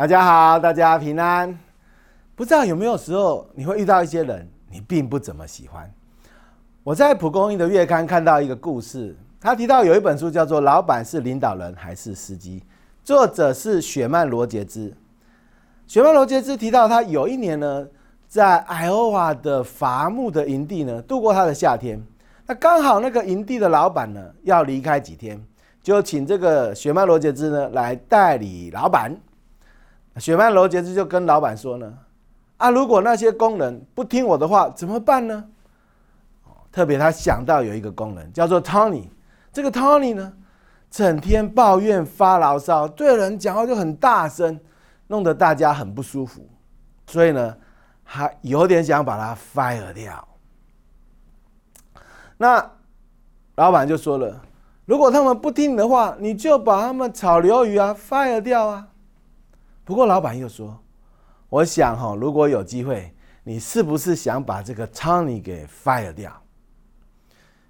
大家好，大家平安。不知道有没有时候你会遇到一些人，你并不怎么喜欢。我在蒲公英的月刊看到一个故事，他提到有一本书叫做《老板是领导人还是司机》，作者是雪曼罗杰兹。雪曼罗杰兹提到，他有一年呢，在艾欧瓦的伐木的营地呢度过他的夏天。那刚好那个营地的老板呢要离开几天，就请这个雪曼罗杰兹呢来代理老板。雪曼罗杰斯就跟老板说呢：“啊，如果那些工人不听我的话，怎么办呢？”特别他想到有一个工人叫做 Tony，这个 Tony 呢，整天抱怨发牢骚，对人讲话就很大声，弄得大家很不舒服，所以呢，他有点想把他 fire 掉。那老板就说了：“如果他们不听你的话，你就把他们炒鱿鱼啊 fire 掉啊。”不过老板又说：“我想哈，如果有机会，你是不是想把这个 Tony 给 fire 掉？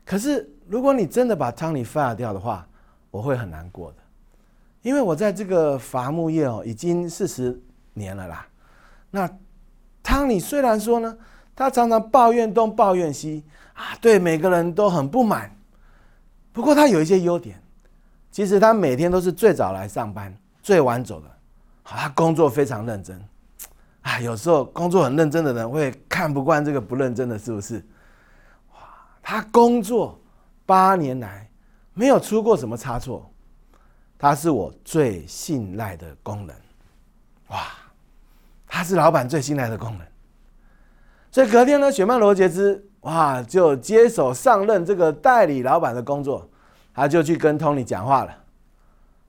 可是如果你真的把 Tony fire 掉的话，我会很难过的，因为我在这个伐木业哦已经四十年了啦。那 Tony 虽然说呢，他常常抱怨东抱怨西啊，对每个人都很不满。不过他有一些优点，其实他每天都是最早来上班，最晚走的。”好他工作非常认真，啊，有时候工作很认真的人会看不惯这个不认真的，是不是？哇，他工作八年来没有出过什么差错，他是我最信赖的工人，哇，他是老板最信赖的工人，所以隔天呢，雪曼罗杰兹哇就接手上任这个代理老板的工作，他就去跟 Tony 讲话了，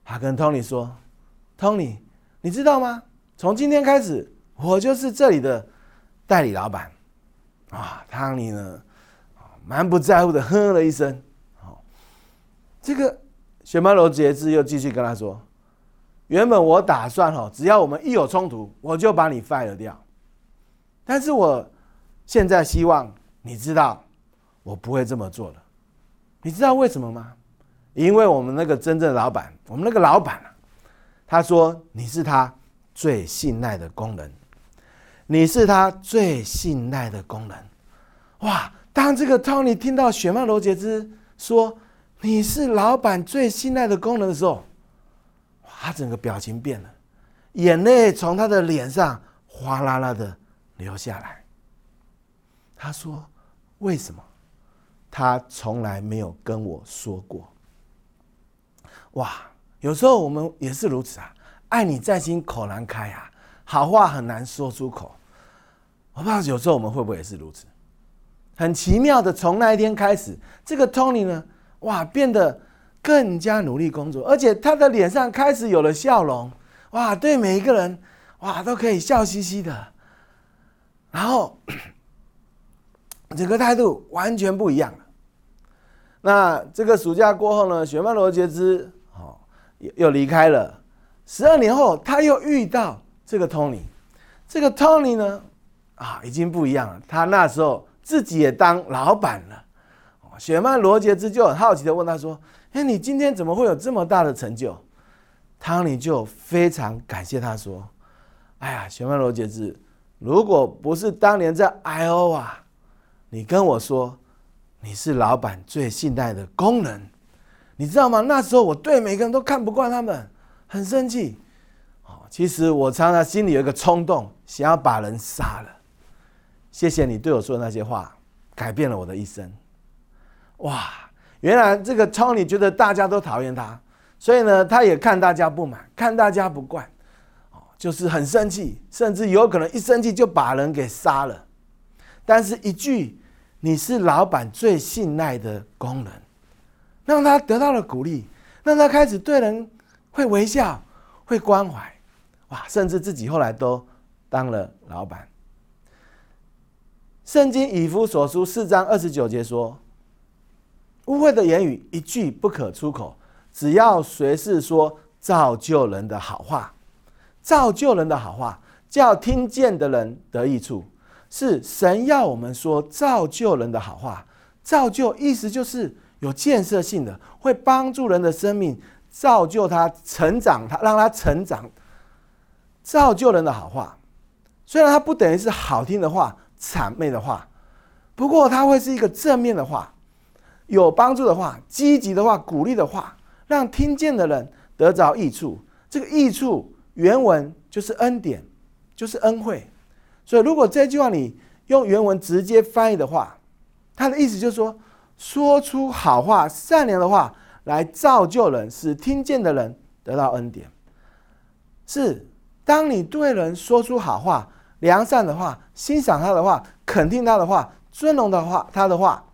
他跟 Tony 说，Tony。你知道吗？从今天开始，我就是这里的代理老板。啊，汤尼呢，蛮不在乎的，哼了一声。好，这个雪曼罗杰兹又继续跟他说：“原本我打算哈，只要我们一有冲突，我就把你 fire 掉。但是我现在希望你知道，我不会这么做的。你知道为什么吗？因为我们那个真正的老板，我们那个老板。”他说：“你是他最信赖的工人，你是他最信赖的工人。”哇！当这个 Tony 听到雪曼罗杰兹说“你是老板最信赖的工人”的时候，他整个表情变了，眼泪从他的脸上哗啦啦的流下来。他说：“为什么？他从来没有跟我说过。”哇！有时候我们也是如此啊，爱你在心，口难开啊，好话很难说出口。我不知道有时候我们会不会也是如此？很奇妙的，从那一天开始，这个 Tony 呢，哇，变得更加努力工作，而且他的脸上开始有了笑容，哇，对每一个人，哇，都可以笑嘻嘻的，然后整个态度完全不一样了。那这个暑假过后呢，雪曼罗杰兹。又离开了。十二年后，他又遇到这个 Tony。这个 Tony 呢，啊，已经不一样了。他那时候自己也当老板了。雪曼罗杰兹就很好奇的问他说：“哎，你今天怎么会有这么大的成就？”汤尼就非常感谢他说：“哎呀，雪曼罗杰兹，如果不是当年在 I.O. 啊，你跟我说你是老板最信赖的工人。”你知道吗？那时候我对每个人都看不惯他们，很生气。哦，其实我常常心里有一个冲动，想要把人杀了。谢谢你对我说的那些话，改变了我的一生。哇，原来这个 Tony 觉得大家都讨厌他，所以呢，他也看大家不满，看大家不惯，哦，就是很生气，甚至有可能一生气就把人给杀了。但是一句“你是老板最信赖的工人”。让他得到了鼓励，让他开始对人会微笑、会关怀，哇！甚至自己后来都当了老板。圣经以弗所书四章二十九节说：“污秽的言语一句不可出口，只要随时说造就人的好话，造就人的好话，叫听见的人得益处。是神要我们说造就人的好话，造就意思就是。”有建设性的，会帮助人的生命，造就他成长，他让他成长，造就人的好话，虽然它不等于是好听的话、谄媚的话，不过它会是一个正面的话，有帮助的话、积极的话、鼓励的话，让听见的人得着益处。这个益处原文就是恩典，就是恩惠。所以，如果这句话你用原文直接翻译的话，它的意思就是说，说出好话、善良的话来造就人，使听见的人得到恩典。是，当你对人说出好话、良善的话、欣赏他的话、肯定他的话、尊荣的话，他的话，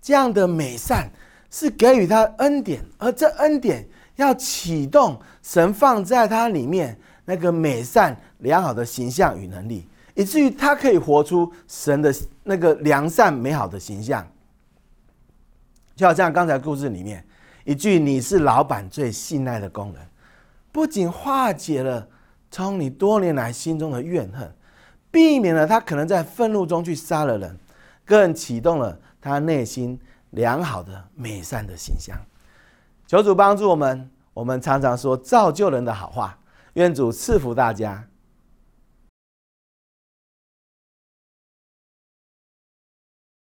这样的美善是给予他恩典，而这恩典要启动神放在他里面那个美善良好的形象与能力，以至于他可以活出神的那个良善美好的形象。就好像刚才故事里面一句：“你是老板最信赖的工人。”不仅化解了从你多年来心中的怨恨，避免了他可能在愤怒中去杀了人，更启动了他内心良好的美善的形象。求主帮助我们，我们常常说造就人的好话，愿主赐福大家。